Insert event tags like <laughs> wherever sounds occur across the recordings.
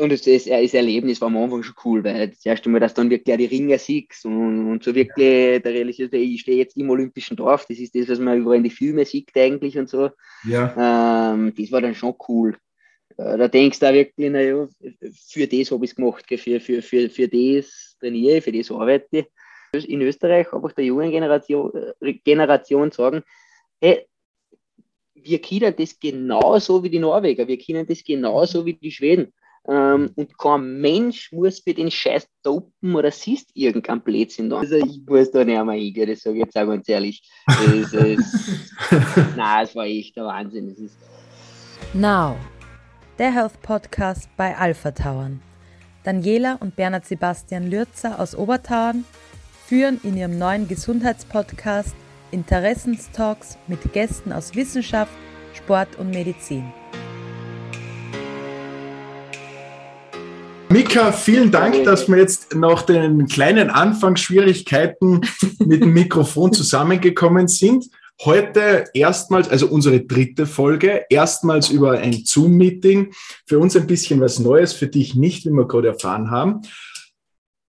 und das, das, das Erlebnis war am Anfang schon cool, weil das erste Mal, dass du dann wirklich auch die Ringer siehst und, und so wirklich der realisiert, ich stehe jetzt im Olympischen Dorf, das ist das, was man überall in die Filme sieht eigentlich und so. Ja. Ähm, das war dann schon cool. Äh, da denkst du auch wirklich, naja, für das habe ich es gemacht, für, für, für, für das trainiere ich, für das arbeite ich. In Österreich einfach der jungen Generation, äh, Generation sagen, hey, wir kennen das genauso wie die Norweger, wir kennen das genauso wie die Schweden. Ähm, und kein Mensch muss für den Scheiß dopen oder siehst irgendein Blödsinn da. Also ich muss da nicht mehr hingehen, das sage ich jetzt auch ganz ehrlich. Das, das, <laughs> nein, es war echt der Wahnsinn. Das ist Now, der Health Podcast bei Alpha Tauern. Daniela und Bernhard Sebastian Lürzer aus Obertauern führen in ihrem neuen Gesundheitspodcast Interessenstalks mit Gästen aus Wissenschaft, Sport und Medizin. Mika, vielen Dank, dass wir jetzt nach den kleinen Anfangsschwierigkeiten mit dem Mikrofon zusammengekommen sind. Heute erstmals, also unsere dritte Folge, erstmals über ein Zoom-Meeting. Für uns ein bisschen was Neues, für dich nicht, wie wir gerade erfahren haben.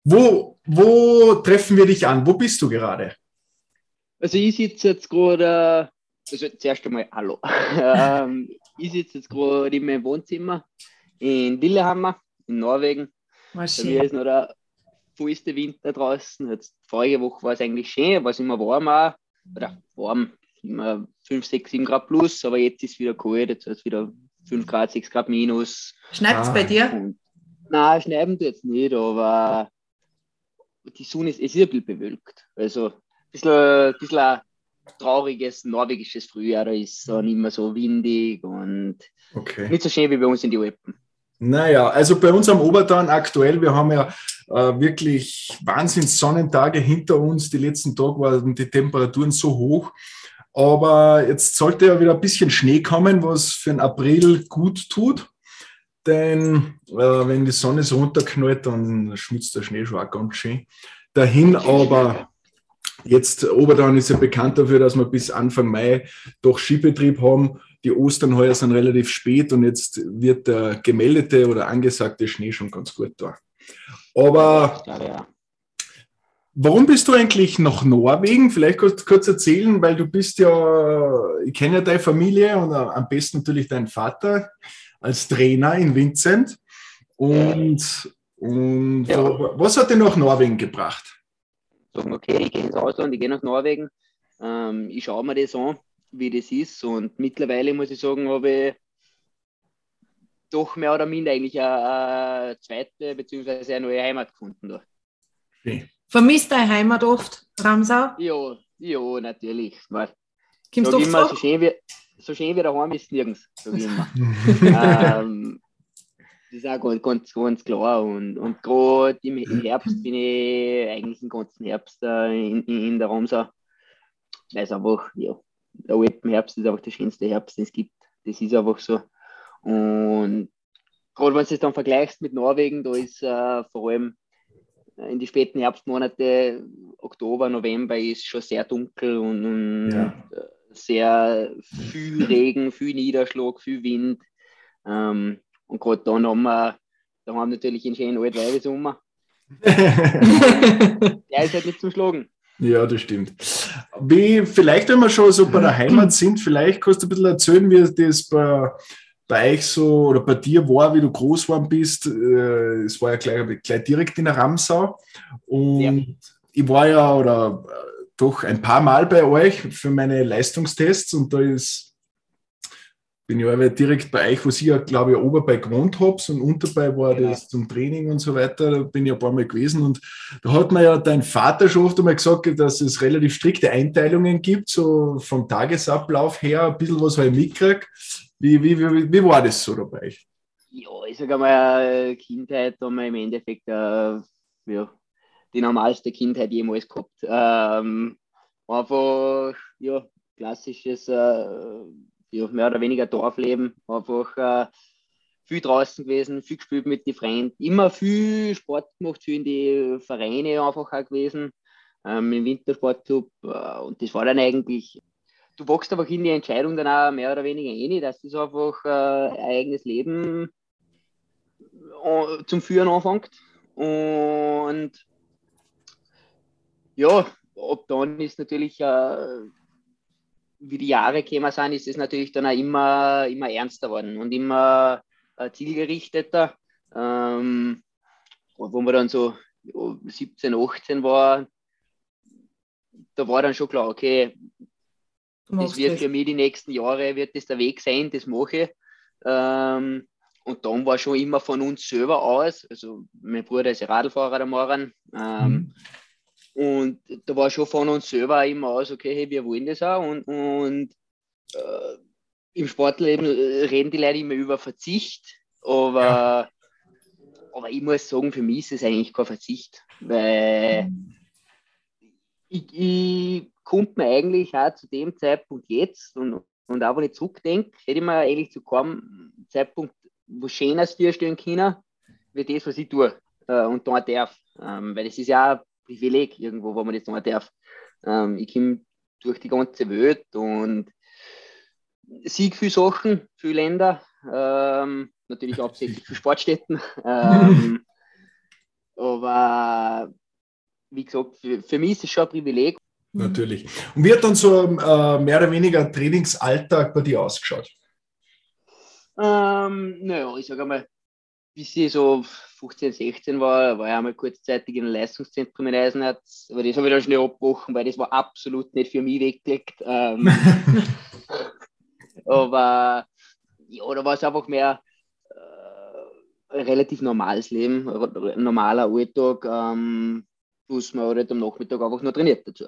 Wo, wo treffen wir dich an? Wo bist du gerade? Also ich sitze jetzt gerade, also zuerst einmal Hallo. <laughs> ähm, ich sitze jetzt gerade in meinem Wohnzimmer in Lillehammer in Norwegen. Bei mir ist noch der vollste Winter draußen. Jetzt, vorige Woche war es eigentlich schön, war es immer warm auch. Oder warm, immer 5, 6, 7 Grad plus, aber jetzt ist es wieder kalt, jetzt ist es wieder 5 Grad, 6 Grad minus. Schneit es ah. bei dir? Und, nein, schneiden tut jetzt nicht, aber die Sonne ist, es ist ein bisschen bewölkt. Also ein bisschen, ein bisschen ein trauriges norwegisches Frühjahr, da ist es dann immer so windig und okay. nicht so schön wie bei uns in die Alpen. Naja, also bei uns am Obertan aktuell, wir haben ja äh, wirklich Wahnsinns Sonnentage hinter uns. Die letzten Tage waren die Temperaturen so hoch. Aber jetzt sollte ja wieder ein bisschen Schnee kommen, was für den April gut tut. Denn äh, wenn die Sonne so runterknallt, dann schmutzt der Schnee schon auch ganz schön dahin. Aber jetzt Obertan ist ja bekannt dafür, dass wir bis Anfang Mai doch Skibetrieb haben die Ostern heuer sind relativ spät und jetzt wird der gemeldete oder angesagte Schnee schon ganz gut da. Aber warum bist du eigentlich nach Norwegen? Vielleicht kurz, kurz erzählen, weil du bist ja, ich kenne ja deine Familie und am besten natürlich deinen Vater als Trainer in Vincent. Und, und ja. was hat dich nach Norwegen gebracht? Sagen, okay, ich gehe ins Ausland, ich gehe nach Norwegen, ähm, ich schaue mir das an wie das ist. Und mittlerweile muss ich sagen, habe ich doch mehr oder minder eigentlich eine, zweite bzw. eine neue Heimat gefunden. Da. Okay. Vermisst deine Heimat oft, Ramsau? Ja, ja, natürlich. Man, Kommst du immer, so schön, wie, so schön wie daheim ist nirgends, sage ich immer. <laughs> ähm, das ist auch ganz, ganz, ganz klar. Und, und gerade im, im, Herbst bin ich eigentlich den ganzen Herbst äh, in, in, in der Ramsau. Weil es einfach, ja, der Alpenherbst ist einfach der schönste Herbst, den es gibt. Das ist einfach so. Und gerade wenn du es dann vergleichst mit Norwegen, da ist äh, vor allem äh, in die späten Herbstmonate, Oktober, November, ist schon sehr dunkel und, und ja. Äh, sehr viel Regen, viel Niederschlag, viel Wind. Ähm, und gerade dann haben wir, da haben wir natürlich einen schönen Altweibesommer. <laughs> Der ist halt nicht zum Schlagen. Ja, das stimmt. Wie, vielleicht, wenn wir schon so bei der Heimat <clears throat> sind, vielleicht kannst du ein bisschen erzählen, wie das bei, bei euch so oder bei dir war, wie du groß geworden bist. Äh, es war ja gleich, gleich direkt in der Ramsau. Und ja. ich war ja oder doch ein paar Mal bei euch für meine Leistungstests und da ist bin ja direkt bei euch, wo Sie ja, glaube ich, ober bei gewohnt habt und unterbei war genau. das zum Training und so weiter. Da bin ich ein paar Mal gewesen und da hat mir ja dein Vater schon oft einmal gesagt, dass es relativ strikte Einteilungen gibt, so vom Tagesablauf her, ein bisschen was habe ich mitgekriegt. Wie, wie, wie, wie war das so dabei? Ja, ich sage mal, Kindheit haben wir im Endeffekt äh, ja, die normalste Kindheit jemals gehabt. Ähm, einfach, ja, klassisches äh, ja, mehr oder weniger Dorfleben, einfach äh, viel draußen gewesen, viel gespielt mit den Freunden, immer viel Sport gemacht, viel in die Vereine einfach auch gewesen, ähm, im Wintersportclub äh, und das war dann eigentlich, du wachst einfach in die Entscheidung dann auch mehr oder weniger eh nicht, dass das einfach äh, ein eigenes Leben äh, zum Führen anfängt. Und ja, ab dann ist natürlich, äh, wie die Jahre gekommen sind, ist es natürlich dann auch immer, immer ernster geworden und immer äh, zielgerichteter. Ähm, wo man dann so 17, 18 war, da war dann schon klar, okay, das wird für mich die nächsten Jahre, wird das der Weg sein, das mache ich. Ähm, und dann war schon immer von uns selber aus, also mein Bruder ist Radlfahrer, der Moran, ähm, mhm. Und da war schon von uns selber immer aus, okay, hey, wir wollen das auch. Und, und äh, im Sportleben reden die Leute immer über Verzicht, aber, ja. aber ich muss sagen, für mich ist es eigentlich kein Verzicht, weil ich, ich konnte mir eigentlich auch zu dem Zeitpunkt jetzt und, und auch wenn ich zurückdenke, hätte ich mir eigentlich zu keinem Zeitpunkt wo Schönes vorstellen können, wie das, was ich tue äh, und da darf. Ähm, weil es ist ja Privileg irgendwo, wo man das tun darf. Ähm, ich komme durch die ganze Welt und sehe viele Sachen, viele Länder, ähm, natürlich <laughs> hauptsächlich für Sportstätten. Ähm, <laughs> aber wie gesagt, für, für, mich ist es schon ein Privileg. Natürlich. Und wie hat dann so äh, mehr oder weniger Trainingsalltag bei dir ausgeschaut? Ähm, naja, ich sage einmal, bis ich so 15, 16 war, war ich einmal kurzzeitig in einem Leistungszentrum in Eisenherz, aber das habe ich dann schnell abgebrochen, weil das war absolut nicht für mich weggelegt. Ähm, <laughs> aber ja, da war es einfach mehr äh, ein relativ normales Leben, ein normaler Alltag, ähm, plus man hat halt am Nachmittag einfach nur trainiert dazu.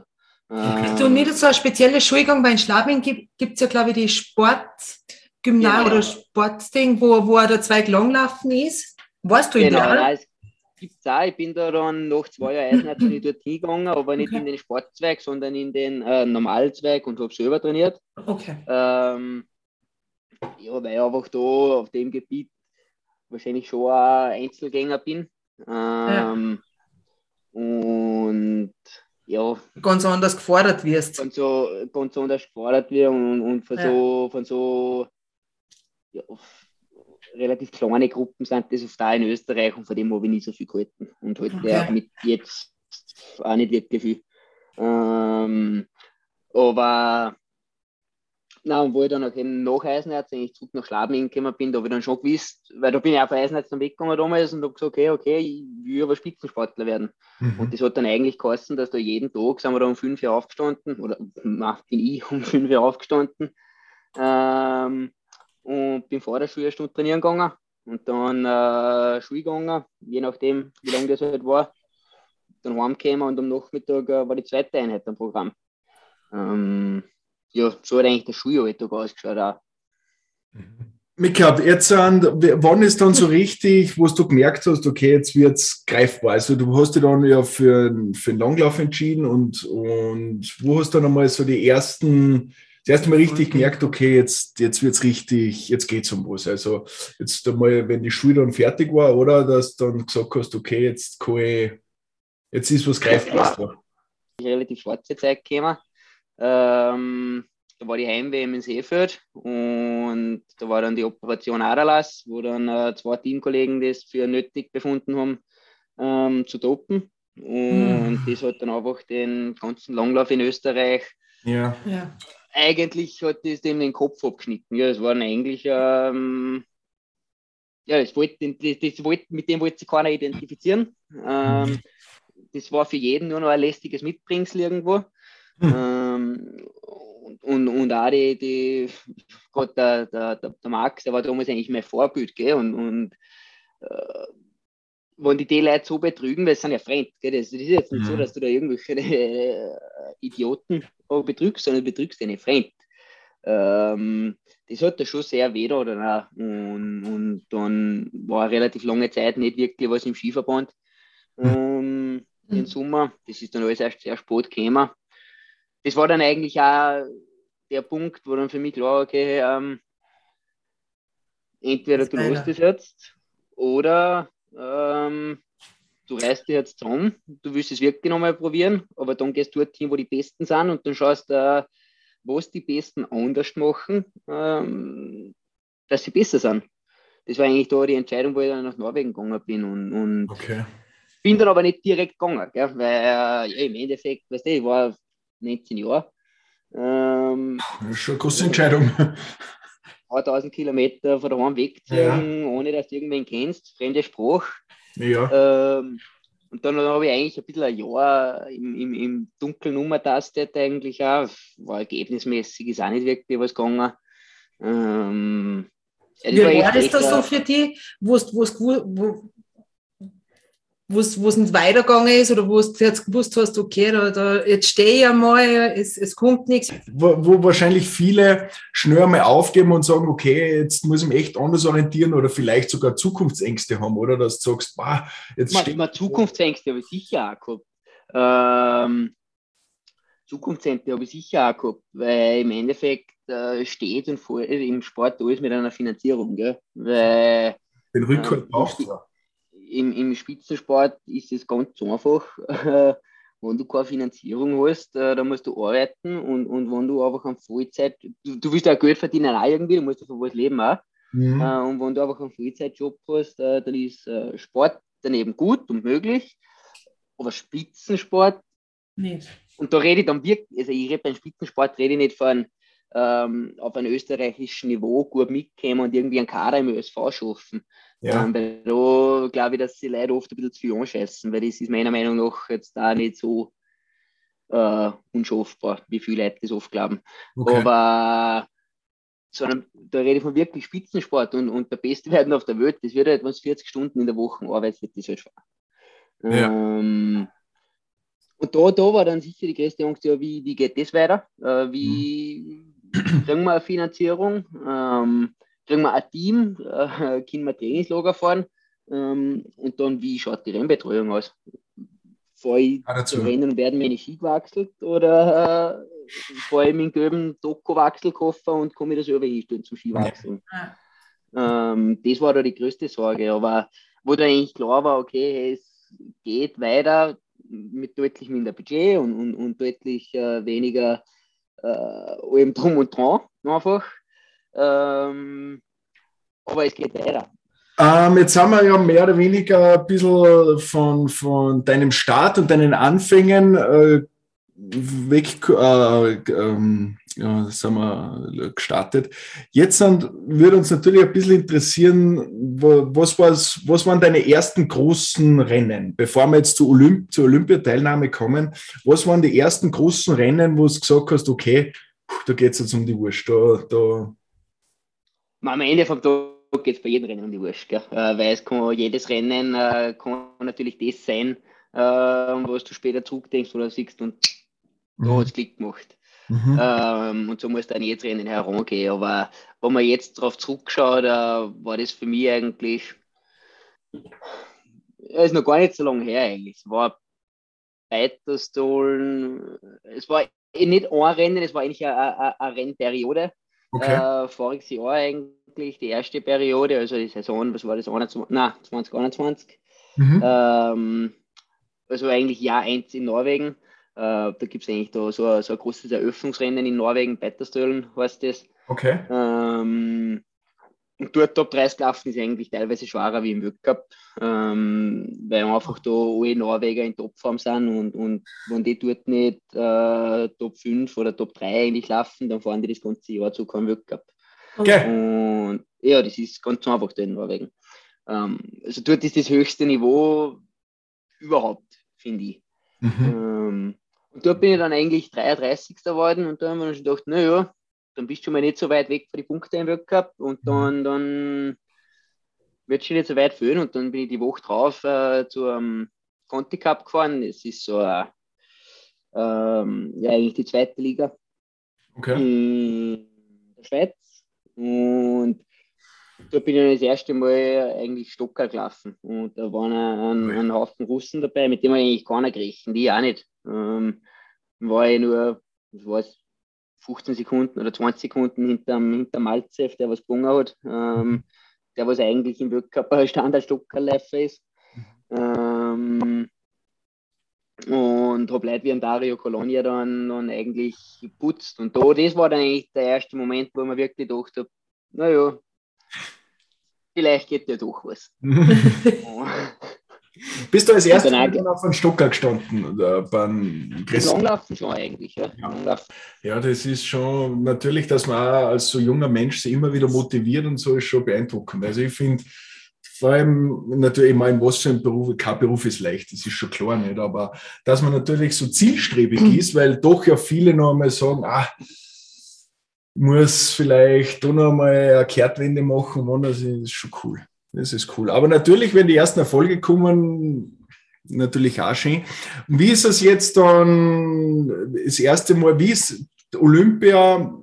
Okay. Du, nicht so eine spezielle Schulgang, weil in Schlabing gibt es ja, glaube ich, die Sport- Gymnasium genau. oder Sportding, wo, wo der Zweig langlaufen ist? Warst du in genau, der? es gibt es auch. Ich bin da dann nach zwei Jahren nicht dort hingegangen, aber nicht okay. in den Sportzweig, sondern in den äh, Normalzweig und habe selber trainiert. Okay. Ähm, ja, weil ich einfach da auf dem Gebiet wahrscheinlich schon ein Einzelgänger bin. Ähm, ja. Und ja. Ganz anders gefordert wirst. Von so, ganz anders gefordert wird und, und von, ja. so, von so relativ kleine Gruppen sind das oft auch in Österreich und von dem habe ich nicht so viel gehalten. Und halt okay. ja, mit jetzt auch nicht wirklich viel. Ähm, aber na, und wo ich dann auch eben nach Eisenherz eigentlich zurück nach Schladming gekommen bin, da habe ich dann schon gewusst, weil da bin ich auf Eisenherz dann weggegangen damals und habe gesagt, okay, okay, ich will aber Spitzensportler werden. Mhm. Und das hat dann eigentlich geheißen, dass da jeden Tag sind wir da um fünf Jahre aufgestanden, oder na, bin ich <laughs> um fünf Jahre aufgestanden. Ähm, und bin vor der Schule eine Stunde trainieren gegangen und dann äh, Schule gegangen, je nachdem, wie lange das halt war. Dann heimgekommen und am Nachmittag äh, war die zweite Einheit am Programm. Ähm, ja, so hat eigentlich der Schulalltag ausgeschaut auch. Ich glaube, jetzt an, wann ist dann so richtig, wo du gemerkt hast, okay, jetzt wird es greifbar? Also du hast dich dann ja für, für den Langlauf entschieden und, und wo hast du dann einmal so die ersten das erste Mal richtig gemerkt, okay, jetzt, jetzt wird es richtig, jetzt geht es um was. Also jetzt einmal, wenn die Schule dann fertig war, oder dass du dann gesagt hast, okay, jetzt kann ich, jetzt ist was greifbar. Ja, relativ schwarze Zeit gekommen. Ähm, da war die Heim-WM in Seefeld und da war dann die Operation Adalas, wo dann äh, zwei Teamkollegen das für nötig befunden haben, ähm, zu dopen. Und mhm. das hat dann einfach den ganzen Langlauf in Österreich ja. ja eigentlich hat das dem den Kopf abgeschnitten. Ja, es war eigentlich, ähm, ja, das wollte, das, das wollte, mit dem wollte sich keiner identifizieren. Ähm, das war für jeden nur noch ein lästiges Mitbringsel irgendwo. Mhm. Ähm, und, und auch die, die Gott, der, der, der Max, der war damals eigentlich mein Vorbild, gell? Und, und äh, wenn die die Leute so betrügen, weil es sind ja fremd, gell? Das, das ist jetzt nicht mhm. so, dass du da irgendwelche äh, Idioten betrügst, sondern betrügst eine fremd. Ähm, das hat da schon sehr weh da und, und dann war relativ lange Zeit nicht wirklich was im Skiverband um, mhm. im Sommer. Das ist dann alles erst sehr spät gekommen. Das war dann eigentlich auch der Punkt, wo dann für mich klar war, okay, ähm, entweder du lässt es jetzt oder ähm, du reißt dich jetzt zusammen, du willst es wirklich nochmal probieren, aber dann gehst du dorthin, wo die Besten sind und dann schaust du, was die Besten anders machen, ähm, dass sie besser sind. das war eigentlich da die Entscheidung, wo ich dann nach Norwegen gegangen bin und, und okay. bin dann aber nicht direkt gegangen, gell? weil ja, im Endeffekt, weißt du, ich war 19 Jahre. Ähm, das ist schon eine große Entscheidung. 1000 Kilometer von daheim wegziehen, ja. ohne dass du irgendwen kennst, fremde Sprache. Ja. Ähm, und dann habe ich eigentlich ein bisschen ein Jahr im, im, im Dunkeln umgetastet eigentlich auch. War ergebnismäßig, ist auch nicht wirklich was gegangen. Ähm, ja, Wie war, das da so für dich, wo wo, wo es nicht weitergegangen ist oder wo du jetzt gewusst hast, okay, da, da, jetzt stehe ich einmal, es, es kommt nichts. Wo, wo, wahrscheinlich viele schnell einmal aufgeben und sagen, okay, jetzt muss ich mich echt anders orientieren oder vielleicht sogar Zukunftsängste haben, oder? Dass du sagst, bah, jetzt man, man Zukunftsängste habe ich sicher auch gehabt. Ähm, Zukunftsängste habe ich sicher auch gehabt, weil im Endeffekt äh, steht und vor, im Sport alles mit einer Finanzierung, gell? Weil, Den Rückhalt äh, braucht man im, im Spitzensport ist es ganz einfach. Äh, wenn du keine Finanzierung hast, äh, dann musst du arbeiten und, und wenn du einfach an Vollzeit, du, du willst ja Geld verdienen auch irgendwie, du musst ja von was leben auch. Mhm. Äh, und wenn du einfach einen Vollzeitjob hast, dann ist Sport daneben gut und möglich, aber Spitzensport, nicht. und da rede ich dann wirklich, also ich rede beim Spitzensport, rede ich nicht von ähm, auf einem österreichischen Niveau gut mitkommen und irgendwie einen Kader im ÖSV schaffen. Ja. Ähm, weil da glaube ich, dass die Leute oft ein bisschen zu viel anscheißen, weil das ist meiner Meinung nach jetzt da nicht so äh, unschaffbar, wie viele Leute das oft glauben. Okay. Aber sondern da rede ich von wirklich Spitzensport und, und der Beste <laughs> werden auf der Welt, das wird halt, wenn es 40 Stunden in der Woche arbeitet, das halt schwer. Ja. Ähm, und da, da war dann sicher die größte Angst, ja, wie, wie geht das weiter? Äh, wie mhm. Kriegen wir eine Finanzierung? Ähm, kriegen wir ein Team, äh, können wir Trainingslager fahren ähm, und dann, wie schaut die Rennbetreuung aus? Fahre ich ja, zu Rennen werden meine Ski gewechselt oder äh, fahre ich mit dem gelben Doku-Wechselkoffer und komme ich da selber hinstellen zum Skiwechseln? Ja. Ähm, das war da die größte Sorge, aber wo da eigentlich klar war, okay, es geht weiter mit deutlich minder Budget und, und, und deutlich äh, weniger äh, allem drum und dran einfach. Ähm, aber es geht weiter. Ähm, jetzt haben wir ja mehr oder weniger ein bisschen von, von deinem Start und deinen Anfängen äh, weg, äh, ähm, ja, das haben wir gestartet. Jetzt sind, würde uns natürlich ein bisschen interessieren, was, was, was waren deine ersten großen Rennen, bevor wir jetzt zu Olymp zur Olympiateilnahme kommen? Was waren die ersten großen Rennen, wo du gesagt hast, okay, da geht es jetzt um die Wurst, da, da am Ende vom Tag geht es bei jedem Rennen um die Wurst, gell? Äh, weil es kann, jedes Rennen äh, kann natürlich das sein, äh, was du später zurückdenkst oder siehst und mhm. da hat es Klick gemacht. Mhm. Ähm, und so muss dann jedes Rennen herangehen. Aber wenn man jetzt darauf zurückschaut, äh, war das für mich eigentlich, ja, ist noch gar nicht so lange her eigentlich. Es war Weiterstolen, es war nicht ein Rennen, es war eigentlich eine, eine Rennperiode. Okay. Äh, voriges Jahr eigentlich, die erste Periode, also die Saison, was war das, 21, na, 2021. Mhm. Ähm, also eigentlich Jahr 1 in Norwegen. Äh, da gibt es eigentlich da so, so ein großes Eröffnungsrennen in Norwegen, Betterstölen heißt das. Okay. Ähm, und dort Top 30 laufen ist eigentlich teilweise schwerer wie im Weltcup, ähm, weil einfach da alle Norweger in Topform sind und, und wenn die dort nicht äh, Top 5 oder Top 3 eigentlich laufen, dann fahren die das ganze Jahr zu keinem Weltcup. Okay. Und ja, das ist ganz einfach da in Norwegen. Ähm, also dort ist das höchste Niveau überhaupt, finde ich. Mhm. Ähm, und dort bin ich dann eigentlich 33. geworden und da haben wir schon gedacht, naja, dann bist du schon mal nicht so weit weg von den Punkten im Weltcup und dann, dann wird es schon nicht so weit führen und dann bin ich die Woche drauf äh, zum Conti Cup gefahren. Es ist so äh, ähm, ja, eigentlich die zweite Liga okay. in der Schweiz und da bin ich dann das erste Mal eigentlich Stocker gelaufen und da waren ein, ein, Haufen Russen dabei, mit dem ich eigentlich keiner gerechnet, die auch nicht. Ähm, war ich nur, ich weiß, 15 Sekunden oder 20 Sekunden hinterm, hinterm Malzev, der was gewonnen hat, ähm, der was eigentlich im Weltcup ein Standardstockerläufer ist. Ähm, und habe Leute wie ein Dario Colonia dann, dann eigentlich geputzt. Und da, das war dann eigentlich der erste Moment, wo man wirklich gedacht habe, naja, vielleicht geht ja doch was. <laughs> <laughs> <laughs> Bist du als erstes auf einem Stocker gestanden? Oder beim Langlaufen schon eigentlich, ja. ja. Ja, das ist schon natürlich, dass man als so junger Mensch sich immer wieder motiviert und so ist schon beeindruckend. Also ich finde, vor allem natürlich, ich meine, was für ein Beruf, kein Beruf ist leicht, das ist schon klar nicht, aber dass man natürlich so zielstrebig <clears throat> ist, weil doch ja viele noch einmal sagen, ah, muss vielleicht da noch einmal eine Kehrtwende machen, das ist schon cool. Das ist cool. Aber natürlich, wenn die ersten Erfolge kommen, natürlich auch schön. wie ist es jetzt dann das erste Mal, wie ist Olympia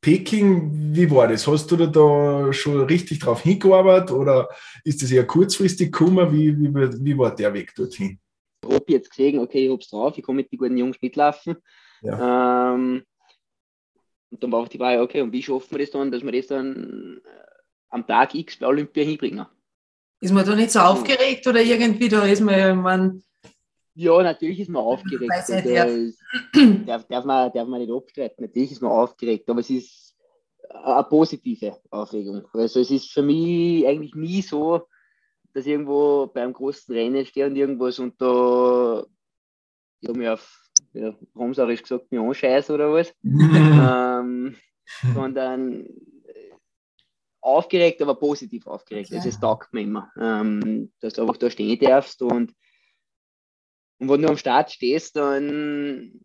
Peking, wie war das? Hast du da schon richtig drauf hingearbeitet oder ist das eher kurzfristig gekommen? Wie, wie, wie war der Weg dorthin? Ich habe jetzt gesehen, okay, ich habe es drauf, ich kann mit den guten Jungs mitlaufen. Ja. Ähm, und dann war auch die Frage, okay, und wie schaffen wir das dann, dass wir das dann am Tag X bei Olympia hinbringen. Ist man da nicht so aufgeregt oder irgendwie, da ist man ja, man. Ja, natürlich ist man aufgeregt. Also, <clears throat> darf, darf, man, darf man nicht abstreiten. Natürlich ist man aufgeregt, aber es ist eine positive Aufregung. Also es ist für mich eigentlich nie so, dass ich irgendwo beim großen Rennen stehe und irgendwas und da ich habe mir auf ja, Romsarisch gesagt, mir anscheiße oder was. <laughs> ähm, sondern aufgeregt, aber positiv aufgeregt. Okay. Also es taugt mir immer, ähm, dass du einfach da stehen darfst und, und wenn du am Start stehst, dann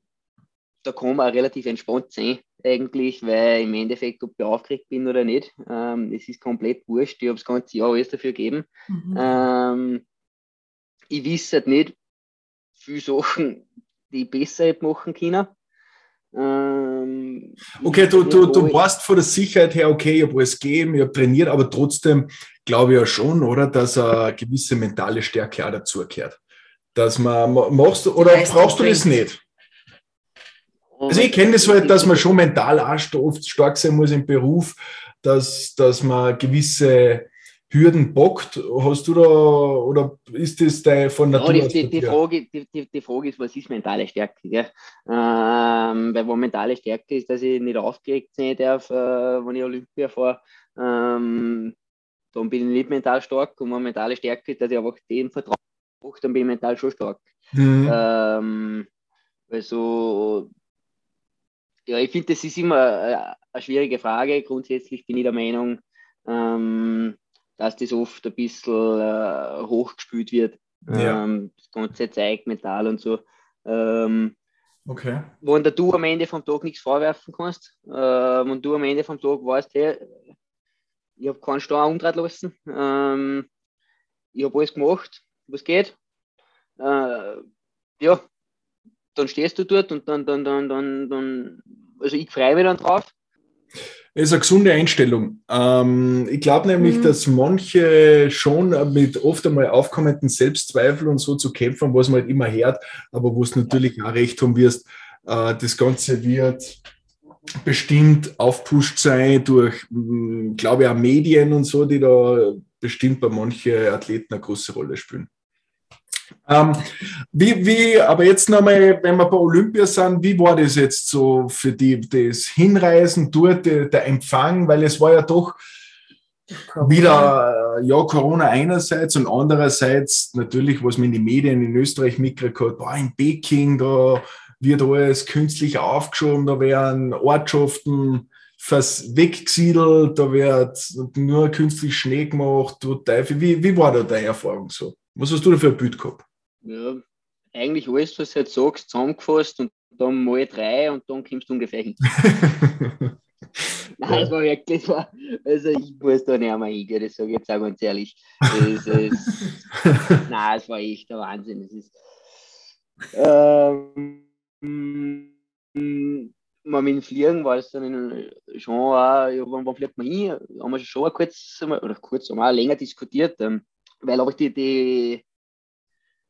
da kann man auch relativ entspannt sein, eigentlich, weil im Endeffekt, ob ich aufgeregt bin oder nicht, ähm, es ist komplett wurscht. Ich habe das ganze Jahr alles dafür gegeben. Mhm. Ähm, ich weiß halt nicht viele Sachen, die ich besser hätte machen können. Ähm, okay, du, du, du warst von der Sicherheit her, okay, ich habe alles gegeben, ich habe trainiert, aber trotzdem glaube ich ja schon, oder, dass eine gewisse mentale Stärke auch dazugehört. Dass man machst oder brauchst du das nicht? Also ich kenne das halt, dass man schon mental auch oft stark sein muss im Beruf, dass, dass man gewisse Hürden bockt? Hast du da, oder ist das dein von Natur ja, die, die, Frage, die, die, die, Frage ist, was ist mentale Stärke? Ähm, weil wo mentale Stärke ist, dass ich nicht aufgeregt sein darf, äh, wenn ich Olympia fahre. Ähm, dann bin ich nicht mental stark. Und wenn mentale Stärke ist, dass ich einfach den Vertrag mache, dann bin ich mental schon stark. Mhm. Ähm, also, ja, ich finde, das ist immer eine, eine schwierige Frage. Grundsätzlich bin ich der Meinung, ähm, dass das oft ein bisschen äh, hochgespült wird. Ja. Ähm, das ganze Zeug, Metall und so. Ähm, okay. Wenn du am Ende vom Tag nichts vorwerfen kannst, äh, wenn du am Ende vom Tag weißt, hey, ich habe keinen Stau umdreht lassen, ähm, ich habe alles gemacht, was geht, äh, ja, dann stehst du dort und dann, dann, dann, dann, dann also ich freue mich dann drauf. Ist eine gesunde Einstellung. Ähm, ich glaube nämlich, mhm. dass manche schon mit oft einmal aufkommenden Selbstzweifeln und so zu kämpfen, was man halt immer hört, aber wo es natürlich auch recht haben wirst, äh, das Ganze wird bestimmt aufpusht sein durch, hm, glaube ich, auch Medien und so, die da bestimmt bei manchen Athleten eine große Rolle spielen. Ähm, wie, wie, aber jetzt nochmal, wenn wir bei Olympia sind, wie war das jetzt so für die, das Hinreisen dort, der Empfang, weil es war ja doch Corona. wieder, ja, Corona einerseits und andererseits natürlich, was man in den Medien in Österreich mitgekriegt hat, in Peking, da wird alles künstlich aufgeschoben, da werden Ortschaften weggesiedelt, da wird nur künstlich Schnee gemacht, du Teufel. Wie, wie war da deine Erfahrung so? Was hast du da für ein Bild gehabt? Ja, eigentlich alles, was du jetzt sagst, zusammengefasst und dann mal drei und dann kommst du ungefähr hin. <laughs> Nein, es war wirklich, also ich muss da nicht mehr hingehen, das sage ich jetzt auch ganz ehrlich. Das, <laughs> das, nein, es war echt der Wahnsinn. Es ist, ähm, mal mit dem Fliegen war es dann schon auch, ja, wann, wann fliegt man hin? Haben wir schon kurz, oder kurz, haben wir auch länger diskutiert. Ähm, weil aber die, die,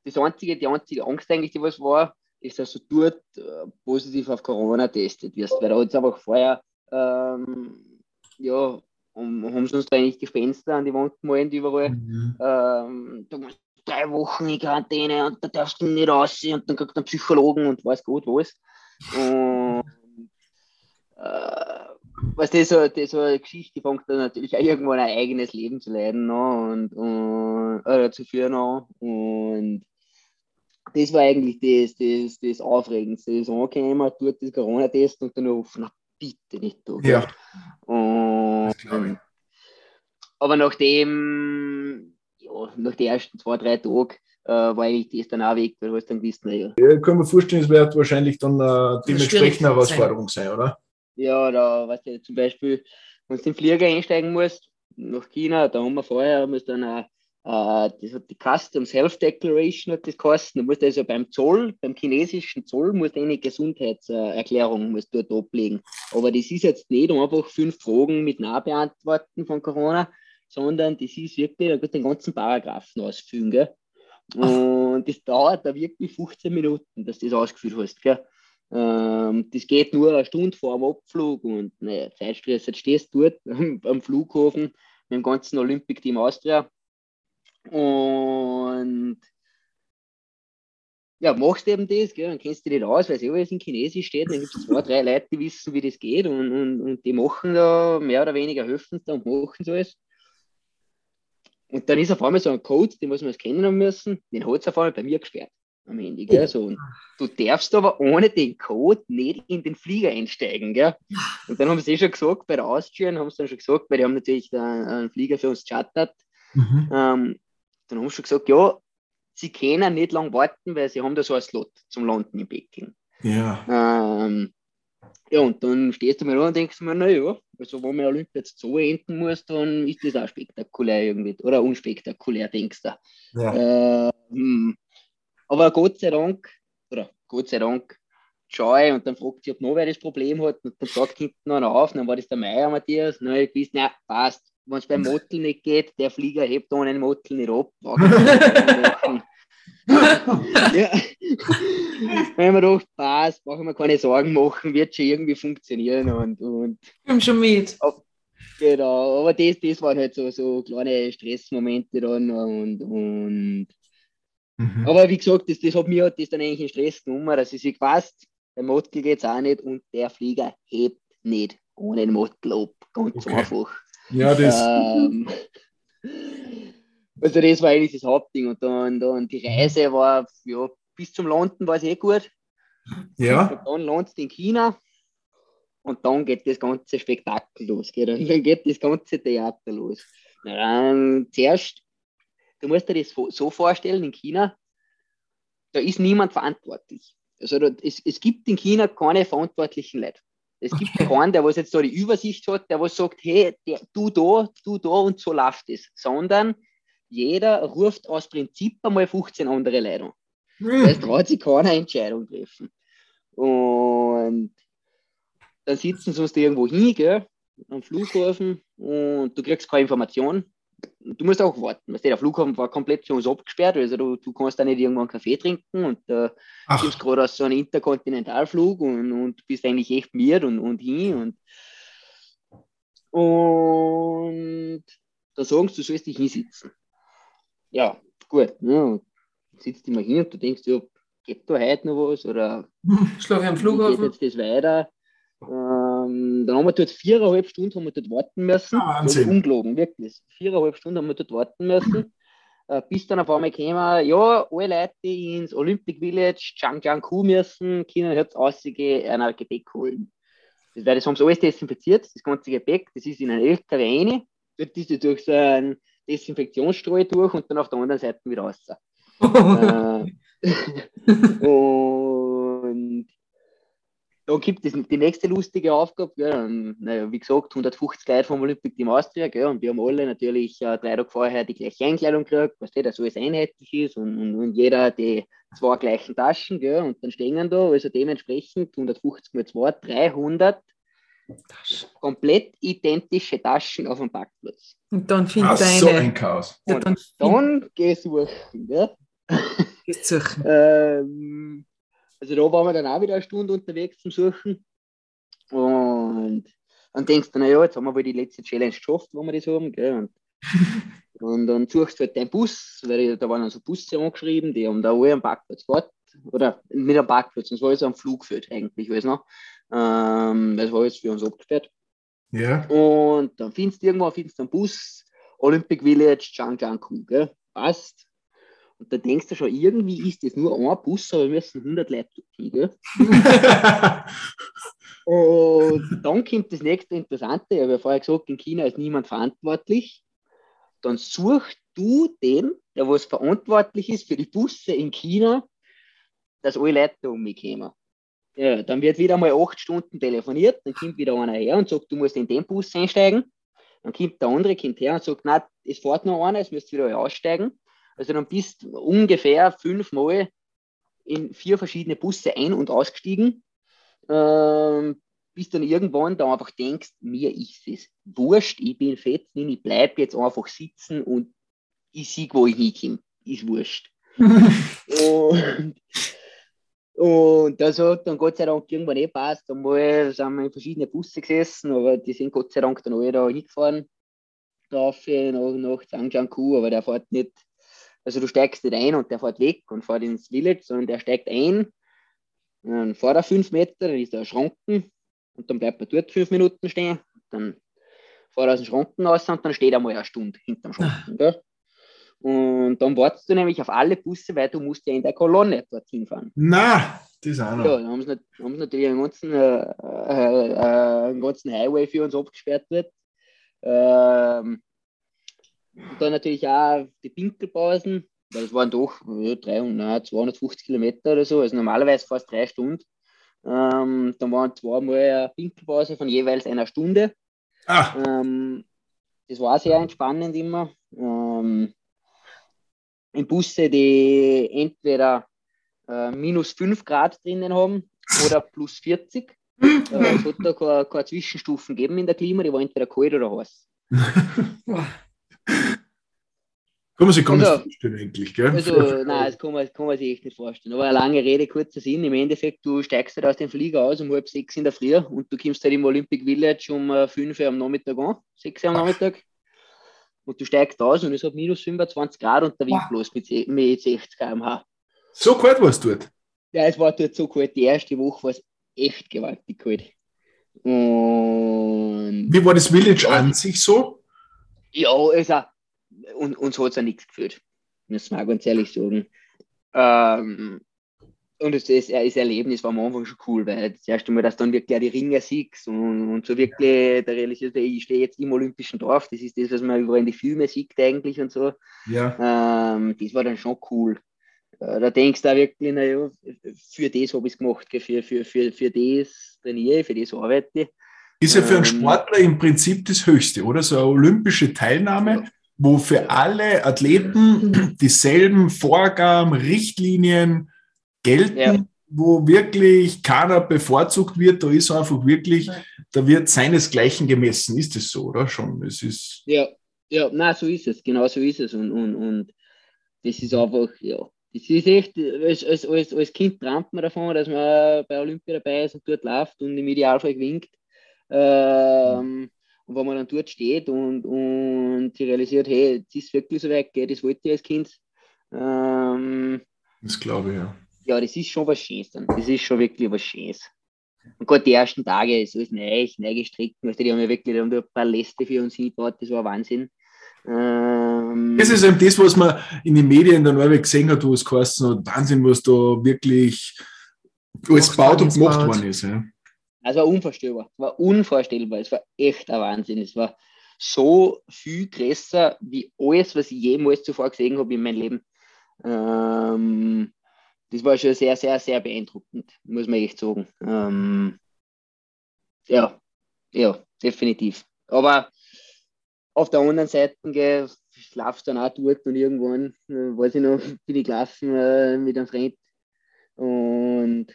das einzige, die einzige Angst eigentlich, die was war, ist, dass du dort äh, positiv auf Corona testet wirst, weil da hat es einfach vorher, ähm, ja, um, haben sie uns da eigentlich Gespenster an die Wand gemalt überall. Mhm. Ähm, da musst du drei Wochen in Quarantäne und da darfst du nicht raus und dann kriegt ein Psychologen und weiß gut was. Und, äh, was das so, das so eine Geschichte fängt dann natürlich auch irgendwann ein eigenes Leben zu leiden ne? und, und äh, zu führen. Ne? Und das war eigentlich das, das, das Aufregendste. Das angekommen, tut das Corona-Test und dann auf, na bitte nicht da. Ja. Und, aber nachdem, ja, nach den ersten zwei, drei Tagen äh, war eigentlich das dann auch weg, weil du hast dann gewusst, naja. Ja, kann man vorstellen, es wird wahrscheinlich dann äh, dementsprechend eine Herausforderung sein, oder? Ja, da, weißt du, zum Beispiel, wenn du den Flieger einsteigen musst, nach China, da haben wir vorher, wir dann auch Uh, das hat die Customs Health Declaration hat das geheißen. Du musst also beim Zoll, beim chinesischen Zoll, musst du eine Gesundheitserklärung musst dort ablegen. Aber das ist jetzt nicht einfach fünf Fragen mit Nachbeantworten von Corona, sondern das ist wirklich, da wird den ganzen Paragraphen ausfüllen. Gell? Und das dauert da wirklich 15 Minuten, dass du das ausgefüllt hast. Gell? Ähm, das geht nur eine Stunde vor dem Abflug und naja, Zeitstress. Jetzt stehst du dort <laughs> am Flughafen mit dem ganzen Olympic Team Austria und ja, machst eben das, gell, dann kennst du dich nicht aus, weil es alles in Chinesisch steht, dann gibt es zwei, drei Leute, die wissen, wie das geht und, und, und die machen da mehr oder weniger helfen da und machen so alles. Und dann ist auf einmal so ein Code, den muss man kennen haben müssen, den hat es auf einmal bei mir gesperrt am Handy. Gell? So, und du darfst aber ohne den Code nicht in den Flieger einsteigen. Gell? Und dann haben sie eh schon gesagt, bei der Austrian haben sie dann schon gesagt, weil die haben natürlich einen Flieger für uns chartert. Mhm. Ähm, dann haben sie schon gesagt, ja, sie können nicht lang warten, weil sie haben da so einen Slot zum Landen in Peking. Ja. Ähm, ja, und dann stehst du mir an und denkst mir, naja, also wenn man Olympia jetzt so enden muss, dann ist das auch spektakulär irgendwie, oder unspektakulär, denkst du. Ja. Ähm, aber Gott sei Dank, oder Gott sei Dank, schaue und dann fragt sie, ob noch wer das Problem hat und dann sagt hinten einer auf, dann war das der Meier Matthias, na, ich weiß, na, passt, wenn es beim Motel nicht geht, der Flieger hebt ohne einen Motel nicht ab. <laughs> ja. Wenn man doch passt, brauchen wir keine Sorgen machen, wird schon irgendwie funktionieren. Und, und Komm schon mit. Genau, aber das, das waren halt so, so kleine Stressmomente dann und, und mhm. aber wie gesagt, das, das hat mir das dann eigentlich in Stress genommen, dass ich sich passt, beim Motel geht es auch nicht und der Flieger hebt nicht ohne den Motel ab. Ganz okay. einfach. Ja, das. Ähm, also das war eigentlich das Hauptding. Und dann, dann die Reise war, ja, bis zum Landen war es eh gut. Ja. Und dann landest du in China und dann geht das ganze Spektakel los. Gell? Dann geht das ganze Theater los. Dann zuerst, du musst dir das so vorstellen, in China, da ist niemand verantwortlich. Also da, es, es gibt in China keine verantwortlichen Leute. Es gibt okay. keinen, der was jetzt da die Übersicht hat, der was sagt, hey, der, du da, du da und so läuft es. Sondern jeder ruft aus Prinzip einmal 15 andere Leute an. Mhm. Das traut sich keiner Entscheidung treffen. Und dann sitzen sie uns irgendwo hin, gell, am Flughafen und du kriegst keine Information du musst auch warten. Der Flughafen war komplett für uns abgesperrt, also du, du kannst da nicht irgendwann einen Kaffee trinken und äh, du bist gerade aus so einem Interkontinentalflug und, und bist eigentlich echt mir und, und hin und, und da sagen sie, du sollst dich hinsitzen. Ja, gut. Ja, sitzt immer hin und du denkst, ja, geht da heute noch was oder Schlag am Flughafen. geht jetzt das weiter? Ähm, dann haben wir dort viereinhalb Stunden haben wir dort warten müssen. Ah, Wahnsinn. Ungelogen, wirklich. Viereinhalb Stunden haben wir dort warten müssen. <laughs> Äh, bis dann auf einmal kämen, ja, alle Leute, die ins Olympic Village Changjiangkou müssen, können jetzt ausgehen, ein Gepäck holen. Das, weil das haben sie alles desinfiziert, das ganze Gepäck, das ist in einen LKW rein, dort ist es durch so einen Desinfektionsstrahl durch und dann auf der anderen Seite wieder raus. <laughs> äh, <laughs> und da gibt es die nächste lustige Aufgabe. Gell? Und, naja, wie gesagt, 150 Leute vom Olympic Team Austria. Gell? Und wir haben alle natürlich äh, drei Tage vorher die gleiche Einkleidung gekriegt, was das alles einheitlich ist und, und, und, jeder die zwei gleichen Taschen. Gell? Und dann stehen da, also dementsprechend 150 mal 2, 300 Taschen. komplett identische Taschen auf dem Parkplatz. Und dann findet eine. so ein Chaos. Und dann, dann gehst du suchen. Gell? Gehst suchen. <laughs> ähm, also da waren wir dann auch wieder eine Stunde unterwegs zum Suchen. Und dann denkst du, naja, jetzt haben wir wohl die letzte Challenge geschafft, wo wir das haben. Gell? Und, <laughs> und dann suchst du halt deinen Bus, weil da waren dann so Busse angeschrieben, die haben da alle am Parkplatz gewartet. Oder nicht am Parkplatz, das war alles am Flugfeld eigentlich, weiß noch. Ähm, das war jetzt für uns abgesperrt. Ja. Und dann findest du irgendwo findest du einen Bus, Olympic Village, Changjiakou, gell? Passt. Und da denkst du schon, irgendwie ist das nur ein Bus, aber wir müssen 100 Leute dorthin, gell? <laughs> Und dann kommt das nächste Interessante. Ich habe ja vorher gesagt, in China ist niemand verantwortlich. Dann suchst du den, der was verantwortlich ist für die Busse in China, dass alle Leute um mich kommen. Ja, dann wird wieder mal acht Stunden telefoniert, dann kommt wieder einer her und sagt, du musst in den Bus einsteigen. Dann kommt der andere kommt her und sagt, nein, es fährt noch einer, es müsst wieder aussteigen. Also dann bist du ungefähr fünfmal in vier verschiedene Busse ein- und ausgestiegen. Ähm, bis dann irgendwann da einfach denkst, mir ist es wurscht, ich bin fett, ich bleibe jetzt einfach sitzen und ich sehe, wo ich hinkomme. Ist wurscht. <laughs> und, und das hat dann Gott sei Dank irgendwann eh passt. Einmal sind wir in verschiedene Busse gesessen, aber die sind Gott sei Dank dann alle da hingefahren. Dafür nach, nach Zhangjiakou, aber der fährt nicht, also du steigst nicht ein und der fährt weg und fährt ins Village, sondern der steigt ein, dann fährt er fünf Meter, dann ist er Schranken und dann bleibt er dort fünf Minuten stehen, dann fährt er aus dem Schranken raus und dann steht er mal eine Stunde hinterm Schranken. Gell? Und dann wartest du nämlich auf alle Busse, weil du musst ja in der Kolonne dorthin fahren. Na, das auch noch. Ja, dann haben sie, haben sie natürlich einen ganzen, äh, äh, äh, einen ganzen Highway für uns abgesperrt wird. Ähm, und dann natürlich auch die Pinkelpausen, weil das waren doch ja, 300, nein, 250 Kilometer oder so, also normalerweise fast drei Stunden. Ähm, dann waren zweimal eine Pinkelpause von jeweils einer Stunde. Ah. Ähm, das war sehr entspannend immer. Ähm, in Busse, die entweder äh, minus 5 Grad drinnen haben oder plus 40. <laughs> äh, es hat da keine, keine Zwischenstufen gegeben in der Klima, die war entweder kalt oder heiß. <laughs> <laughs> Kann man sich gar also, nicht vorstellen, eigentlich, gell? Also, <laughs> nein, das kann man, kann man sich echt nicht vorstellen. Aber eine lange Rede, kurzer Sinn. Im Endeffekt, du steigst halt aus dem Flieger aus um halb sechs in der Früh und du kommst halt im Olympic Village um äh, fünf Uhr am Nachmittag an, sechs Uhr am Nachmittag. Und du steigst aus und es hat minus 25 Grad und der Wind bloß mit, mit 60 km/h. So kalt war es dort? Ja, es war dort so kalt. Die erste Woche war es echt gewaltig kalt. Und Wie war das Village an sich so? Ja, also und, uns hat es ja nichts gefühlt. Das mag ganz ehrlich sagen. Ähm, und das, das, das, Erlebnis war am Anfang schon cool, weil das erste Mal, dass dann wirklich die Ringer siehst und, und so wirklich der realisiert, ich stehe jetzt im Olympischen Dorf, das ist das, was man überall in die Filme sieht eigentlich und so. Ja. Ähm, das war dann schon cool. Äh, da denkst du auch wirklich, naja, für das habe ich es gemacht, für, für, für, für das trainiere ich, für das arbeite ich. Ist ja für einen ähm, Sportler im Prinzip das Höchste, oder? So eine olympische Teilnahme. Wo für alle Athleten dieselben Vorgaben, Richtlinien gelten, ja. wo wirklich keiner bevorzugt wird. Da ist einfach wirklich, da wird seinesgleichen gemessen. Ist es so, oder schon? Es ist ja, ja, na so ist es. Genau so ist es. Und, und, und das ist einfach, ja, das ist echt, als, als, als, als Kind träumt man davon, dass man bei Olympia dabei ist und dort läuft und im Idealfall gewinnt. Ähm, und wenn man dann dort steht und, und sie realisiert, hey, jetzt ist wirklich so weit, das wollte ich als Kind. Ähm, das glaube ich, ja. Ja, das ist schon was Schönes dann. Das ist schon wirklich was Schönes. Und gerade die ersten Tage, so ist neu, neu gestrickt. Die haben ja wirklich haben ein paar Läste für uns hingebaut, das war Wahnsinn. Ähm, das ist eben das, was man in den Medien dann Norwegen gesehen hat, wo es geheißen Wahnsinn, was da wirklich alles gebaut und gemacht worden ist. Ja. Also war unvorstellbar. Es war unvorstellbar. Es war echt ein Wahnsinn. Es war so viel größer wie alles, was ich jemals zuvor gesehen habe in meinem Leben. Ähm, das war schon sehr, sehr, sehr beeindruckend, muss man echt sagen. Ähm, ja, ja, definitiv. Aber auf der anderen Seite gell, schlafst dann auch dort und irgendwann, äh, weiß ich noch, bin ich gelaufen äh, mit einem Freund und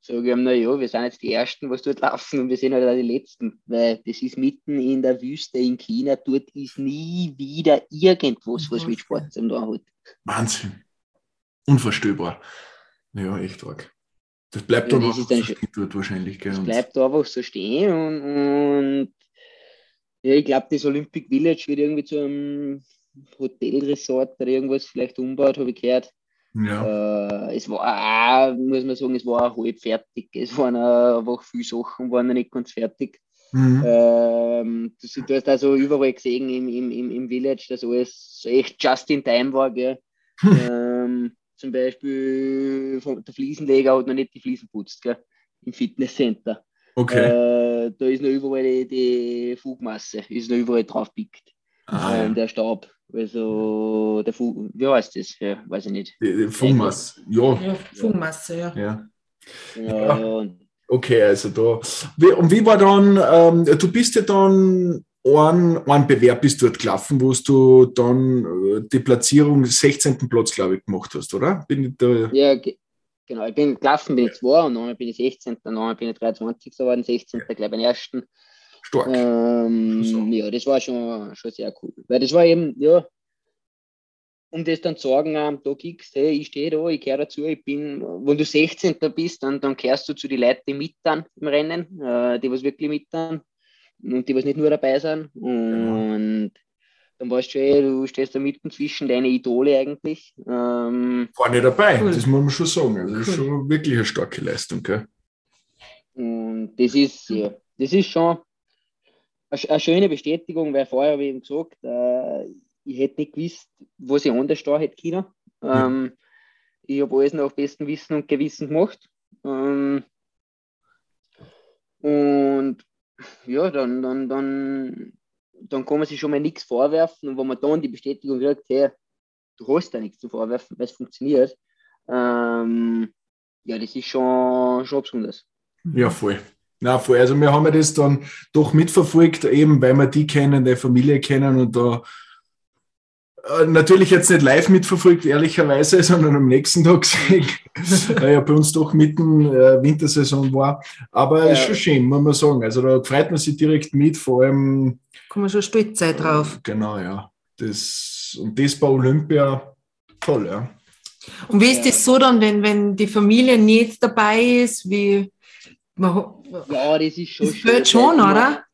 sage ich ihm, naja, wir sind jetzt die Ersten, was dort laufen und wir sind halt auch die Letzten, weil das ist mitten in der Wüste in China, dort ist nie wieder irgendwas, was mit Sport zu tun hat. Wahnsinn. Unvorstellbar. Ja, echt arg. Das bleibt ja, dann das auch so stehen dort wahrscheinlich. Gell? Das bleibt einfach so stehen und, und ja, ich glaube, das Olympic Village wird irgendwie zu einem Hotelresort oder irgendwas vielleicht umbaut, habe ich gehört. Ja. Äh, es war, auch, muss man sagen, es war halb fertig. Es waren einfach viele Sachen, waren noch nicht ganz fertig. Mhm. Ähm, du, du, hast also überall gesehen im, im, im, im Village, dass alles echt just in time war. Gell? ähm, zum Beispiel der Fliesenleger hat noch nicht die Fliesen putzt gell? im Fitnesscenter. Okay. Äh, da ist noch überall die, die Fugmasse, ist noch überall drauf pickt. Ah, ähm, ja. Der Staub. Also der Fug, wie heißt das? Ja, weiß ich nicht. Fugmasse, ja. ja. Fugmasse, ja. ja. ja. ja. Okay, also da. Wie, und wie war dann, ähm, du bist ja dann ein, ein Bewerb bist dort gelaufen, wo du dann äh, die Platzierung 16. Platz, glaube ich, gemacht hast, oder? Bin ich da ja, genau. Ich bin gelaufen, bin ich zwei und dann bin ich 16. und dann bin ich 23. geworden, 16. glaube ich, den ersten. Stark. Ähm, so. Ja, das war schon, schon sehr cool. Weil das war eben, ja, um das dann zu sagen, ähm, da kriegst hey, ich stehe da, ich gehöre dazu, ich bin, wenn du 16. bist, dann, dann kehrst du zu den Leuten, die mit dann im Rennen, äh, die was wirklich mit dann und die was nicht nur dabei sind. Und dann weißt du schon, du stehst da mitten zwischen deine Idole eigentlich. Ähm, Vorne dabei, cool. das muss man schon sagen. Also das ist schon wirklich eine starke Leistung. Gell? Und das ist, ja, das ist schon eine schöne Bestätigung, weil vorher habe ich eben gesagt, äh, ich hätte nicht gewusst, was ich anders da hätte können. Ähm, ich habe alles nach bestem Wissen und Gewissen gemacht. Ähm, und ja, dann, dann, dann, dann kann man sich schon mal nichts vorwerfen. Und wenn man dann die Bestätigung kriegt, hey, du hast da nichts zu vorwerfen, weil es funktioniert, ähm, ja, das ist schon, schon besonders. Ja, voll. Na, voll. Also wir haben ja das dann doch mitverfolgt, eben weil wir die kennen, die Familie kennen und da äh, natürlich jetzt nicht live mitverfolgt, ehrlicherweise, <laughs> sondern am nächsten Tag gesehen, <laughs> weil ja bei uns doch mitten äh, Wintersaison war. Aber ja. ist schon schön, muss man sagen. Also da freut man sich direkt mit, vor allem. Kann man schon stolz sein drauf. Genau, ja. Das, und das bei Olympia, toll, ja. Und wie ist das so dann, wenn, wenn die Familie nicht dabei ist? Wie, ja, das ist schon. Das schön, schon, oder?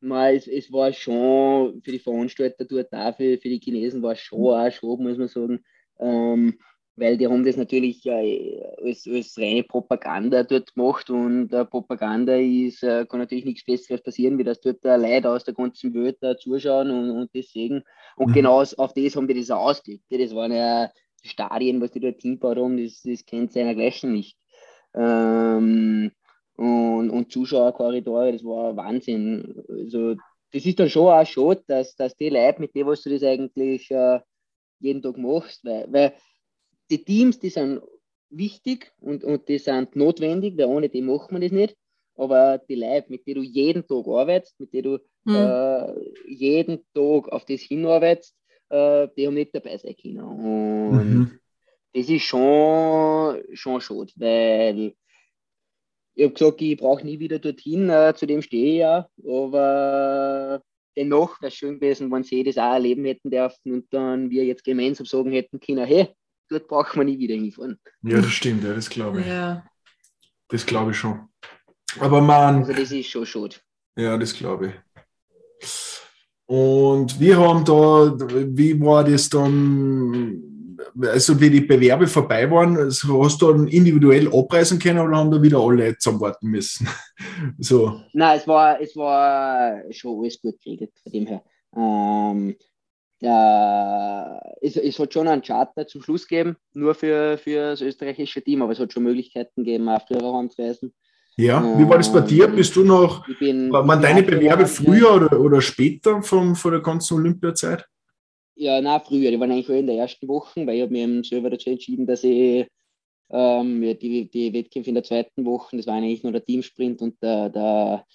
Man, es, es war schon für die Veranstalter dort auch, für, für die Chinesen war es schon auch schon, muss man sagen. Ähm, weil die haben das natürlich äh, als, als reine Propaganda dort gemacht und äh, Propaganda ist, äh, kann natürlich nichts Besseres passieren, wie dass dort äh, Leute aus der ganzen Welt äh, zuschauen und, und das sehen. Und mhm. genau auf das haben die das ausgelegt. Das waren ja Stadien, was die dort hinbaut haben, das, das kennt seiner gleichen nicht. Ähm, und, und Zuschauerkorridore, das war Wahnsinn. Also, das ist dann schon auch schade, dass, dass die Leute, mit denen was du das eigentlich äh, jeden Tag machst, weil, weil die Teams, die sind wichtig und, und die sind notwendig, weil ohne die macht man das nicht. Aber die Leute, mit denen du jeden Tag arbeitest, mit denen du mhm. äh, jeden Tag auf das hinarbeitest, äh, die haben nicht dabei sein können. Und mhm. das ist schon, schon schade, weil ich habe gesagt, ich brauche nie wieder dorthin, äh, zu dem stehe ich ja, aber dennoch wäre es schön gewesen, wenn sie das auch erleben hätten dürfen und dann wir jetzt gemeinsam sagen hätten können, hey, dort braucht man nie wieder hinfahren. Ja, das stimmt, ja, das glaube ich. Ja. Das glaube ich schon. Aber man. Also das ist schon schade. Ja, das glaube ich. Und wir haben da, wie war das dann also wie die Bewerbe vorbei waren, hast du dann individuell abreisen können oder haben da wieder alle zusammenwarten müssen? <laughs> so. Nein, es war, es war schon alles gut geregelt von dem her. Ähm, ja, es, es hat schon einen Charter zum Schluss gegeben, nur für, für das österreichische Team, aber es hat schon Möglichkeiten gegeben, auch früher heimzureisen. Ja, wie war das bei dir? Bist du noch, bin, waren deine Bewerbe früher oder, oder später vom, von der ganzen Olympiazeit? Ja, na früher. Die waren eigentlich schon in der ersten Woche, weil ich habe mir selber dazu entschieden, dass ich ähm, ja, die, die Wettkämpfe in der zweiten Woche, das war eigentlich nur der Teamsprint und der, der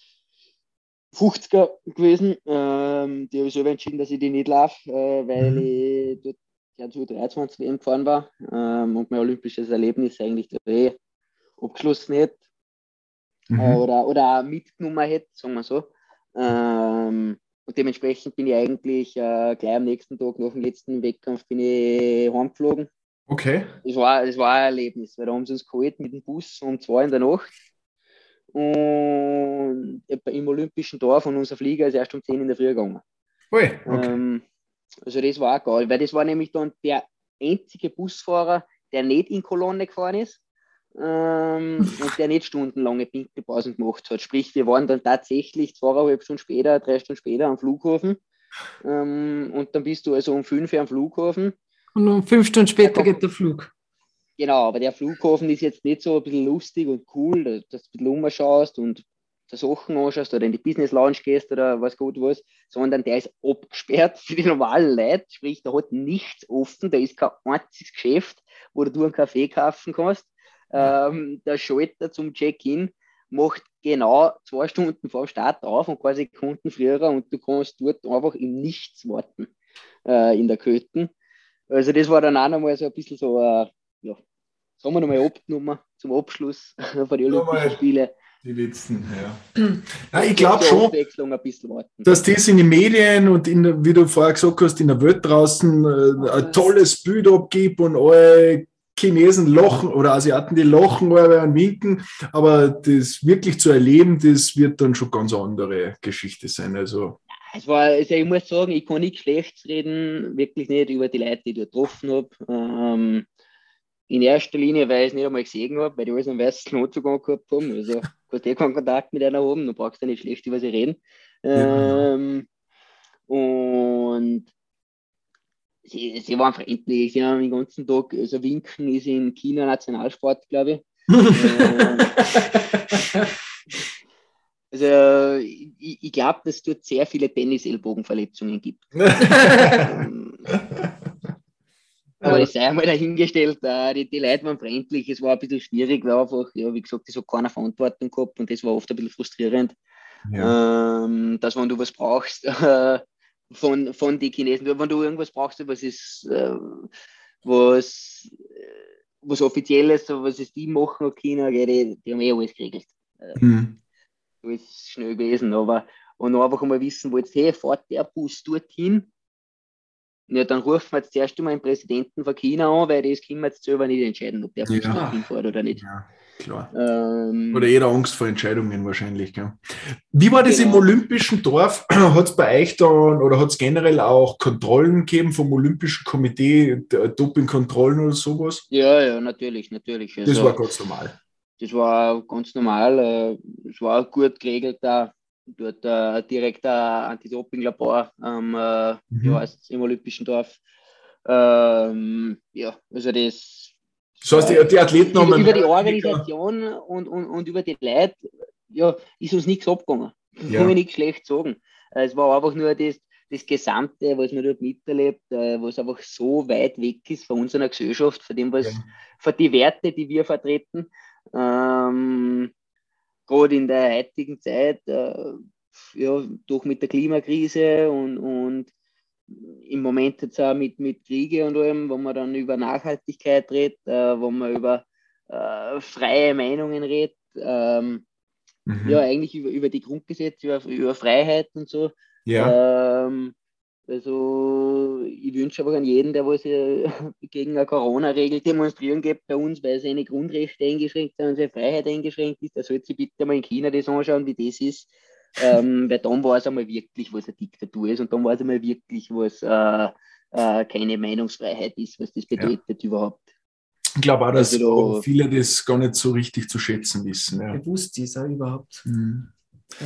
50er gewesen. Ähm, die habe ich selber entschieden, dass ich die nicht laufe, äh, weil mhm. ich dort ja, zu 23 WM gefahren war ähm, und mein olympisches Erlebnis eigentlich eh abgeschlossen hätte mhm. äh, oder, oder mitgenommen hätte, sagen wir so. Ähm, und dementsprechend bin ich eigentlich äh, gleich am nächsten Tag nach dem letzten Wettkampf bin ich heimgeflogen. Okay. Das war, das war ein Erlebnis, weil da haben sie uns geholt mit dem Bus um zwei in der Nacht. Und im Olympischen Dorf und unser Flieger ist erst um 10 in der Früh gegangen. Ui, okay. Ähm, also das war auch geil, weil das war nämlich dann der einzige Busfahrer, der nicht in Kolonne gefahren ist. Ähm, <laughs> und der nicht stundenlange Pinkelpausen gemacht hat. Sprich, wir waren dann tatsächlich zweieinhalb Stunden später, drei Stunden später am Flughafen ähm, und dann bist du also um fünf Uhr am Flughafen. Und um fünf Stunden später geht der Flug. Genau, aber der Flughafen ist jetzt nicht so ein bisschen lustig und cool, dass du ein bisschen umschaust und der Sachen anschaust oder in die Business Lounge gehst oder was gut was, sondern der ist abgesperrt für die normalen Leute, sprich, da hat nichts offen, da ist kein einziges Geschäft, wo du einen Kaffee kaufen kannst. Ähm, der Schalter zum Check-in macht genau zwei <laughs> Stunden vor dem Start auf und quasi Kunden früher und du kannst dort einfach im Nichts warten äh, in der Köten. Also das war dann auch nochmal so ein bisschen so, äh, ja, sagen wir nochmal abgenommen zum Abschluss <laughs> von den Olympischen Spielen. Die letzten, ja. <clears throat> ja ich glaube schon, dass das in den Medien und in, wie du vorher gesagt hast, in der Welt draußen äh, ein tolles Bild abgibt und alle Chinesen lochen oder Asiaten, die lochen und winken, aber das wirklich zu erleben, das wird dann schon ganz andere Geschichte sein. Also es war, also ich muss sagen, ich kann nicht schlecht reden, wirklich nicht über die Leute, die ich getroffen habe. Ähm, in erster Linie, weil ich es nicht einmal gesehen habe, weil die alles einen weißen Notzugang gehabt haben. Also <laughs> kannst eh keinen Kontakt mit einer haben, du brauchst ja nicht schlecht über sie reden. Ähm, und sie, sie waren freundlich, sie haben den ganzen Tag, also Winken ist in China Nationalsport, glaube ich. <laughs> also ich, ich glaube, dass es dort sehr viele Tennis-Ellbogenverletzungen gibt. <laughs> aber das sei einmal dahingestellt, äh, die, die Leute waren freundlich, es war ein bisschen schwierig, weil einfach, ja, wie gesagt, ich habe keine Verantwortung gehabt und das war oft ein bisschen frustrierend. Ja. Ähm, dass wenn du was brauchst <laughs> äh, von, von den Chinesen, wenn du irgendwas brauchst, was ist, äh, was, äh, was offizielles, was ist die machen in China, die, die haben eh alles geregelt. Mhm. Das ist schnell gewesen, aber und einfach mal wissen wolltest, hey, fährt der Bus dorthin, ja, dann rufen wir jetzt zuerst einmal den Präsidenten von China an, weil das können wir jetzt selber nicht entscheiden, ob der Bus ja. dorthin fährt oder nicht. Ja, klar. Ähm, oder jeder Angst vor Entscheidungen wahrscheinlich. Gell? Wie war das genau. im Olympischen Dorf? <clears throat> Hat es bei euch dann oder hat es generell auch Kontrollen gegeben vom Olympischen Komitee, Dopingkontrollen oder sowas? Ja, ja, natürlich, natürlich. Also, das war ganz normal. Das war ganz normal. Äh, es war gut geregelt da dort äh, direkt ein Anti-Doping-Labor ähm, äh, mhm. im Olympischen Dorf. Ähm, ja, also das. Das heißt, die, die Athleten haben. Über die Organisation und, und, und über die Leute ja, ist uns nichts abgegangen. Ja. Kann ich nicht schlecht sagen. Äh, es war einfach nur das, das Gesamte, was man dort miterlebt, äh, was einfach so weit weg ist von unserer Gesellschaft, von dem, was, ja. von die Werte, die wir vertreten. Ähm, gerade in der heutigen Zeit, äh, ja, durch mit der Klimakrise und, und im Moment jetzt auch mit, mit Kriege und allem, wo man dann über Nachhaltigkeit redet, äh, wo man über äh, freie Meinungen redet, ähm, mhm. ja, eigentlich über, über die Grundgesetze, über, über Freiheit und so. Ja. Ähm, also ich wünsche aber an jeden, der was <laughs> gegen eine Corona-Regel demonstrieren geht bei uns, weil seine Grundrechte eingeschränkt sind und seine Freiheit eingeschränkt ist, der sollte sich bitte mal in China das anschauen, wie das ist. Ähm, weil dann war es einmal wirklich, was eine Diktatur ist und dann war es einmal wirklich, was äh, äh, keine Meinungsfreiheit ist, was das bedeutet ja. überhaupt. Ich glaube auch, dass also, viele das gar nicht so richtig zu schätzen wissen. Ja. Bewusst ist er überhaupt. Mhm.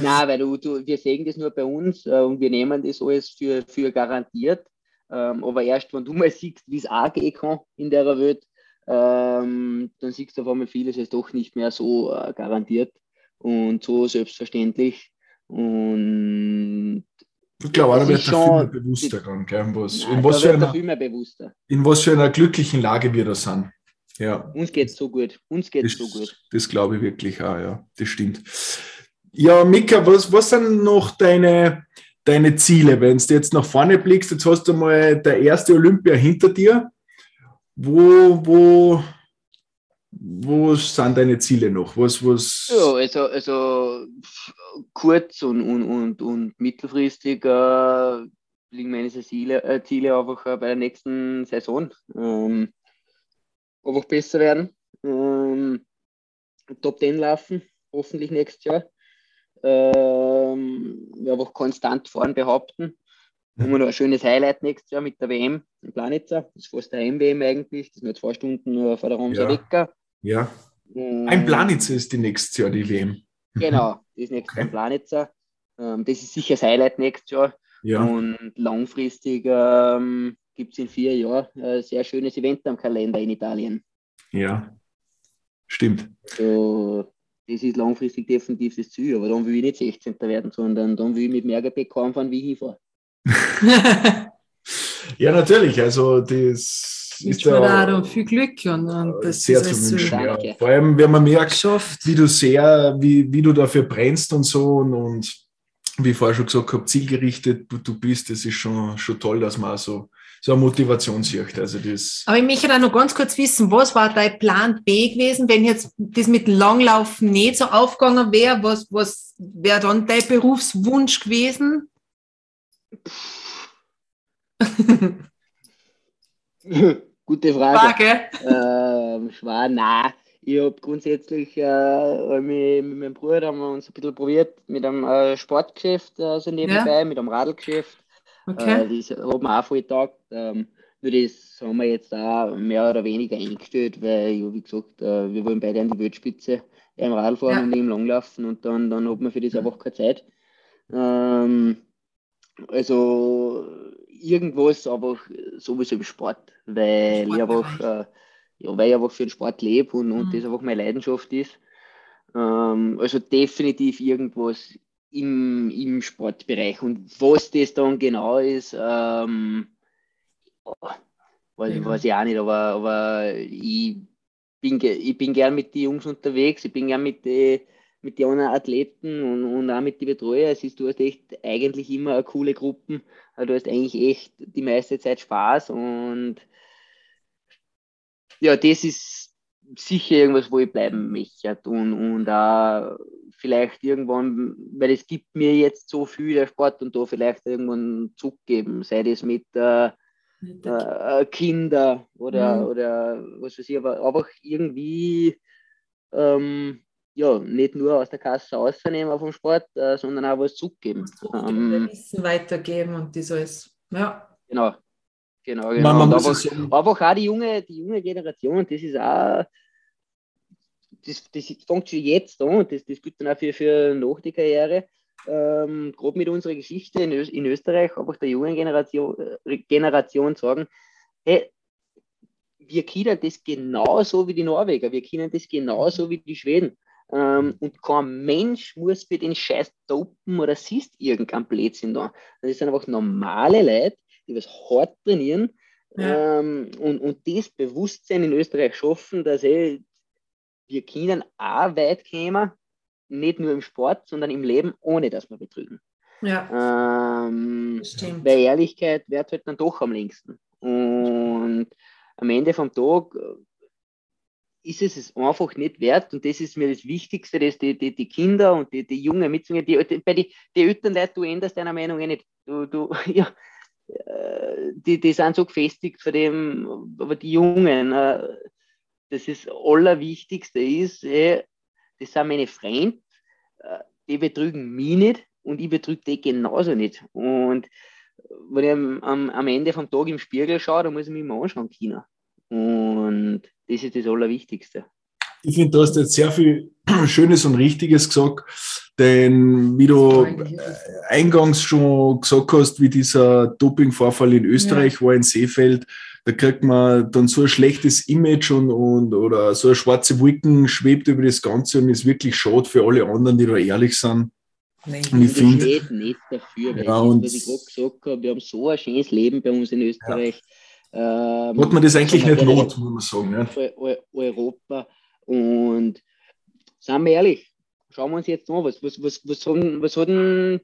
Nein, weil du, du, wir sehen das nur bei uns äh, und wir nehmen das alles für, für garantiert. Ähm, aber erst, wenn du mal siehst, wie es auch gehen kann in der Welt, ähm, dann siehst du auf einmal vieles ist doch nicht mehr so äh, garantiert und so selbstverständlich. Und ich glaube, da wird der viel mehr bewusster dran, gell? Was, nein, in, was für einer, in was für einer glücklichen Lage wir da sind. Ja. Uns geht es so gut. Uns geht es so gut. Das glaube ich wirklich auch, ja. Das stimmt. Ja, Mika, was, was sind noch deine, deine Ziele? Wenn du jetzt nach vorne blickst, jetzt hast du mal der erste Olympia hinter dir. Wo, wo, wo sind deine Ziele noch? Was, was ja, also, also kurz und, und, und, und mittelfristig äh, liegen meine Ziele, äh, Ziele einfach äh, bei der nächsten Saison. Ähm, einfach besser werden. Ähm, Top 10 laufen, hoffentlich nächstes Jahr ähm, einfach konstant vorn behaupten. Haben wir noch ein schönes Highlight nächstes Jahr mit der WM in Planitzer. Das ist fast der Heim-WM eigentlich. Das ist nur zwei Stunden vor der Ramsa ja. Ja. Ein Planitzer ist die nächste Jahr die WM. Genau, das ist nächstes Jahr okay. Planitzer. Ähm, das ist sicher das Highlight nächstes Jahr. Ja. Und langfristig ähm, gibt es in vier Jahren ein sehr schönes Event am Kalender in Italien. Ja, stimmt. So, das ist langfristig definitiv das Ziel, aber dann will ich nicht 16. werden, sondern dann will ich mit mehr Gepäck fahren, wie ich hinfahre. <laughs> ja, natürlich. Also das ist da da viel Glück und, und das sehr zu wünschen. Ja. Vor allem, wenn man merkt, wie du sehr, wie, wie du dafür brennst und so und, und wie ich vorher schon gesagt habe, zielgerichtet du, du bist, das ist schon, schon toll, dass man so, so eine Motivation sieht. Also das Aber ich möchte da noch ganz kurz wissen, was war dein Plan B gewesen, wenn jetzt das mit Langlaufen nicht so aufgegangen wäre? Was, was wäre dann dein Berufswunsch gewesen? <laughs> <laughs> Gute Frage. Frage. Ähm, schwer, nein. Ich habe grundsätzlich äh, mit, mit meinem Bruder haben wir uns ein bisschen probiert mit einem äh, Sportgeschäft also nebenbei, ja. mit einem Radlgeschäft. Okay. Äh, das hat mir auch voll getaugt. Ähm, nur das haben wir jetzt auch mehr oder weniger eingestellt, weil, ja, wie gesagt, äh, wir wollen beide an die Weltspitze im Radfahren ja. und im Langlaufen und dann, dann hat man für das einfach keine Zeit. Ähm, also irgendwas, aber sowieso im Sport, weil ich einfach, äh, ja, weil ich einfach für den Sport lebe und, und mhm. das einfach meine Leidenschaft ist. Ähm, also definitiv irgendwas im, im Sportbereich. Und was das dann genau ist, ähm, weiß, ja. weiß ich auch nicht, aber, aber ich, bin, ich bin gern mit den Jungs unterwegs, ich bin gern mit den mit den anderen Athleten und, und auch mit den Betreuern. Es ist, du hast echt eigentlich immer eine coole Gruppen. Du hast eigentlich echt die meiste Zeit Spaß und ja, das ist sicher irgendwas, wo ich bleiben möchte und, und auch vielleicht irgendwann, weil es gibt mir jetzt so viel der Sport und da vielleicht irgendwann zurückgeben, sei das mit äh, äh, Kinder oder, mhm. oder was weiß ich, aber einfach irgendwie ähm, ja, nicht nur aus der Kasse auszunehmen vom Sport, äh, sondern auch was zurückgeben. Ähm, Wissen weitergeben und das alles. Ja. Genau. Genau, genau. Man, man aber, einfach auch die junge, die junge Generation, das ist auch, das, das fängt schon jetzt an und das, das gilt dann auch für, für nach die Karriere. Ähm, Gerade mit unserer Geschichte in, Ö in Österreich, einfach der jungen Generation, äh, Generation sagen, hey, wir kennen das genauso wie die Norweger, wir kennen das genauso wie die Schweden. Ähm, und kein Mensch muss für den Scheiß dopen oder siehst irgendein Blödsinn da. Das sind einfach normale Leute, die was hart trainieren ja. ähm, und, und das Bewusstsein in Österreich schaffen, dass ey, wir können auch weit kommen, nicht nur im Sport, sondern im Leben, ohne dass wir betrügen. Ja. Ähm, weil Ehrlichkeit wird halt dann doch am längsten. Und am Ende vom Tag ist es es einfach nicht wert. Und das ist mir das Wichtigste, dass die, die, die Kinder und die, die Jungen mitzugehen. Die, die, bei den die Elternleuten, du änderst deiner Meinung eh nicht. Du, du, <laughs> ja, äh, die, die sind so gefestigt vor dem, aber die Jungen, äh, das ist Allerwichtigste ist, ey, das sind meine Freunde, äh, die betrügen mich nicht und ich betrüge die genauso nicht. Und wenn ich am, am Ende vom Tag im Spiegel schaue, dann muss ich mich mal anschauen, China. Und das ist das Allerwichtigste. Ich finde, du hast jetzt sehr viel <clears throat> Schönes und Richtiges gesagt, denn wie du eingangs schon gesagt hast, wie dieser Dopingvorfall in Österreich ja. war in Seefeld, da kriegt man dann so ein schlechtes Image und, und oder so eine schwarze Wolken schwebt über das Ganze und ist wirklich schade für alle anderen, die da ehrlich sind. Nein, und ich finde nicht dafür, weil ja, was ich gerade gesagt habe, wir haben so ein schönes Leben bei uns in Österreich. Ja. Ähm, Hat man das eigentlich nicht not, muss man sagen. Ja? Europa und seien wir ehrlich, schauen wir uns jetzt an, was, was, was, was, haben, was hat denn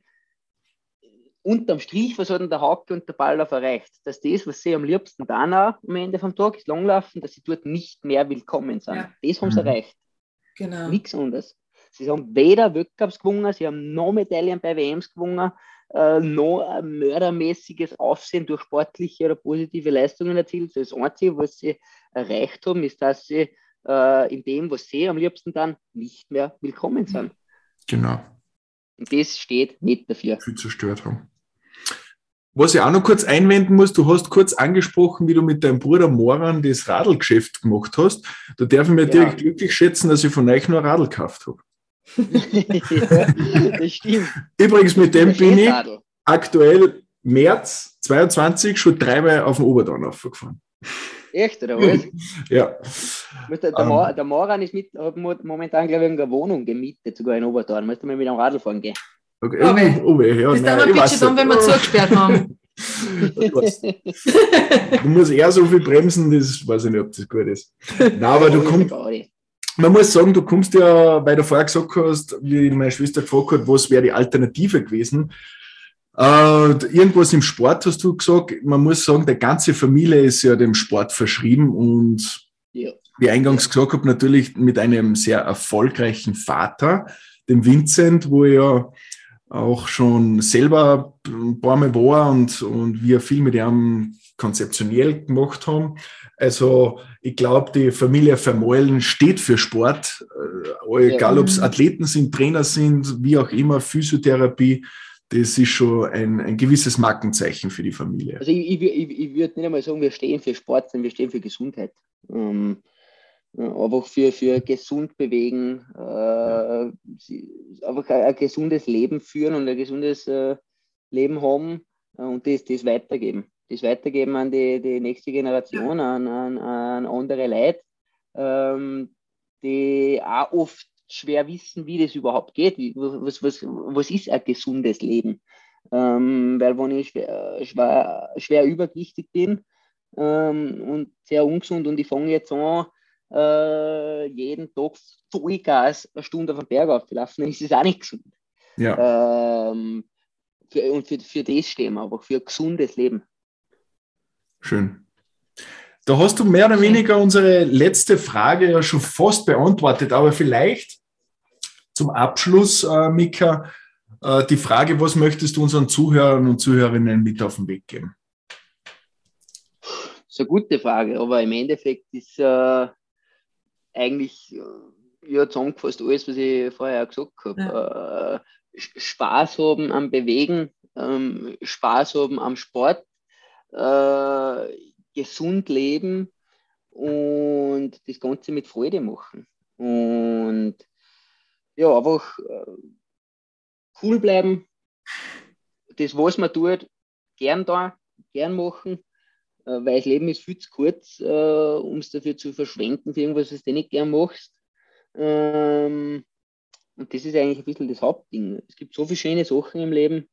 unterm Strich, was hat denn der Hauke und der Ballauf erreicht? Dass das, was sie am liebsten dann auch am Ende vom Tag ist, langlaufen, dass sie dort nicht mehr willkommen sind. Ja. Das haben sie mhm. erreicht. Genau. Nichts anderes. Sie haben weder Weltcups gewonnen, sie haben noch Medaillen bei WMs gewonnen, äh, noch ein mördermäßiges Aufsehen durch sportliche oder positive Leistungen erzielt. Das Einzige, was sie erreicht haben, ist, dass sie äh, in dem, was sie am liebsten dann nicht mehr willkommen sind. Genau. Und das steht nicht dafür. Viel zerstört haben. was ich auch noch kurz einwenden muss, du hast kurz angesprochen, wie du mit deinem Bruder Moran das Radlgeschäft gemacht hast. Da darf ich mir ja. direkt glücklich schätzen, dass ich von euch nur ein Radl gekauft habe. Ja, das stimmt. Übrigens, mit dem bin ich aktuell März 22 schon dreimal auf dem Oberdorn aufgefahren. Echt, oder was? <laughs> ja. Der, der, um, der Moran ist mit, momentan, glaube ich, eine Wohnung gemietet, sogar in Oberdorn. Musst du mal mit dem Radl fahren gehen. Okay. okay. Oh, weh, ja, das nein, dann ein bisschen dann, wenn wir zugesperrt haben. <laughs> du musst eher so viel bremsen, das weiß ich nicht, ob das gut ist. <laughs> Nein, aber du kommst. Man muss sagen, du kommst ja, weil du vorher gesagt hast, wie meine Schwester gefragt hat, was wäre die Alternative gewesen. Äh, irgendwas im Sport hast du gesagt. Man muss sagen, die ganze Familie ist ja dem Sport verschrieben und ja. wie eingangs gesagt habe, natürlich mit einem sehr erfolgreichen Vater, dem Vincent, wo ja auch schon selber ein paar Mal war und, und wir viel mit ihm konzeptionell gemacht haben. Also ich glaube, die Familie Vermeulen steht für Sport, äh, egal ob es Athleten sind, Trainer sind, wie auch immer, Physiotherapie. Das ist schon ein, ein gewisses Markenzeichen für die Familie. Also ich, ich, ich, ich würde nicht einmal sagen, wir stehen für Sport, sondern wir stehen für Gesundheit. Ähm, einfach für, für gesund bewegen, äh, einfach ein, ein, gesundes Leben führen und ein gesundes äh, Leben haben und das, das weitergeben. Das weitergeben an die, die nächste Generation, an, an, an andere Leute, ähm, die auch oft schwer wissen, wie das überhaupt geht. Was, was, was ist ein gesundes Leben? Ähm, weil wenn ich schwer, schwer, schwer übergewichtig bin ähm, und sehr ungesund und ich fange jetzt an, äh, jeden Tag Vollgas eine Stunde auf den Berg aufzulaufen, dann ist es auch nicht gesund. Ja. Ähm, für, und für, für das stehen wir aber, für ein gesundes Leben. Schön. Da hast du mehr oder weniger unsere letzte Frage ja schon fast beantwortet, aber vielleicht zum Abschluss, äh, Mika, äh, die Frage, was möchtest du unseren Zuhörern und Zuhörerinnen mit auf den Weg geben? Das ist eine gute Frage, aber im Endeffekt ist äh, eigentlich äh, ja, zusammengefasst alles, was ich vorher gesagt habe. Ja. Äh, Spaß haben am Bewegen, ähm, Spaß haben am Sport, äh, gesund leben und das Ganze mit Freude machen. Und ja, einfach äh, cool bleiben, das, was man tut, gern da, gern machen äh, weil das Leben ist viel zu kurz, äh, um es dafür zu verschwenden, für irgendwas, was du nicht gern machst. Ähm, und das ist eigentlich ein bisschen das Hauptding. Es gibt so viele schöne Sachen im Leben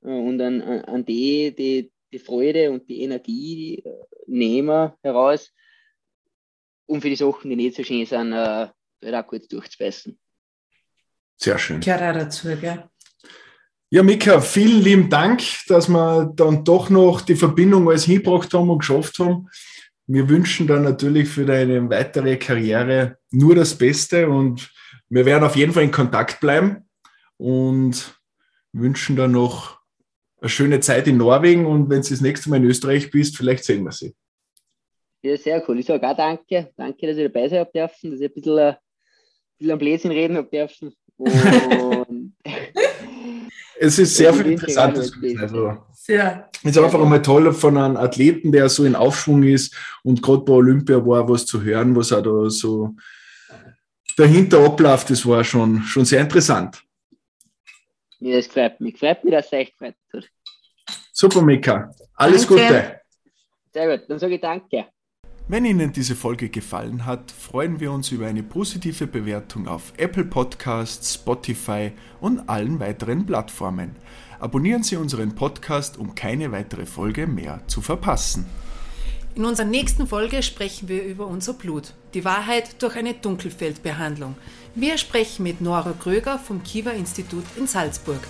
und an, an die, die, die Freude und die Energie die, äh, nehmen heraus, um für die Sachen, die nicht so schön sind, äh, halt auch kurz durchzubeißen. Sehr schön. Gehört auch dazu, gell? Ja, Mika, vielen lieben Dank, dass wir dann doch noch die Verbindung alles hingebracht haben und geschafft haben. Wir wünschen dann natürlich für deine weitere Karriere nur das Beste und wir werden auf jeden Fall in Kontakt bleiben und wünschen dann noch eine schöne Zeit in Norwegen und wenn du das nächste Mal in Österreich bist, vielleicht sehen wir sie. Ja, sehr cool. Ich sage auch danke. Danke, dass ich dabei sein habe dürfen, dass ich ein bisschen, ein bisschen am Bläschen reden habe dürfen. Und <laughs> es ist sehr viel Interessantes gewesen. Also, sehr. Es ist einfach einmal toll von einem Athleten, der so in Aufschwung ist und gerade bei Olympia war was zu hören, was auch da so dahinter abläuft, das war schon, schon sehr interessant. Ja, das freut mich. Freut mich, dass es echt gefreut hat. Super, Mika. Alles danke. Gute. Sehr gut, dann sage ich danke. Wenn Ihnen diese Folge gefallen hat, freuen wir uns über eine positive Bewertung auf Apple Podcasts, Spotify und allen weiteren Plattformen. Abonnieren Sie unseren Podcast, um keine weitere Folge mehr zu verpassen. In unserer nächsten Folge sprechen wir über unser Blut, die Wahrheit durch eine Dunkelfeldbehandlung. Wir sprechen mit Nora Kröger vom Kiva Institut in Salzburg.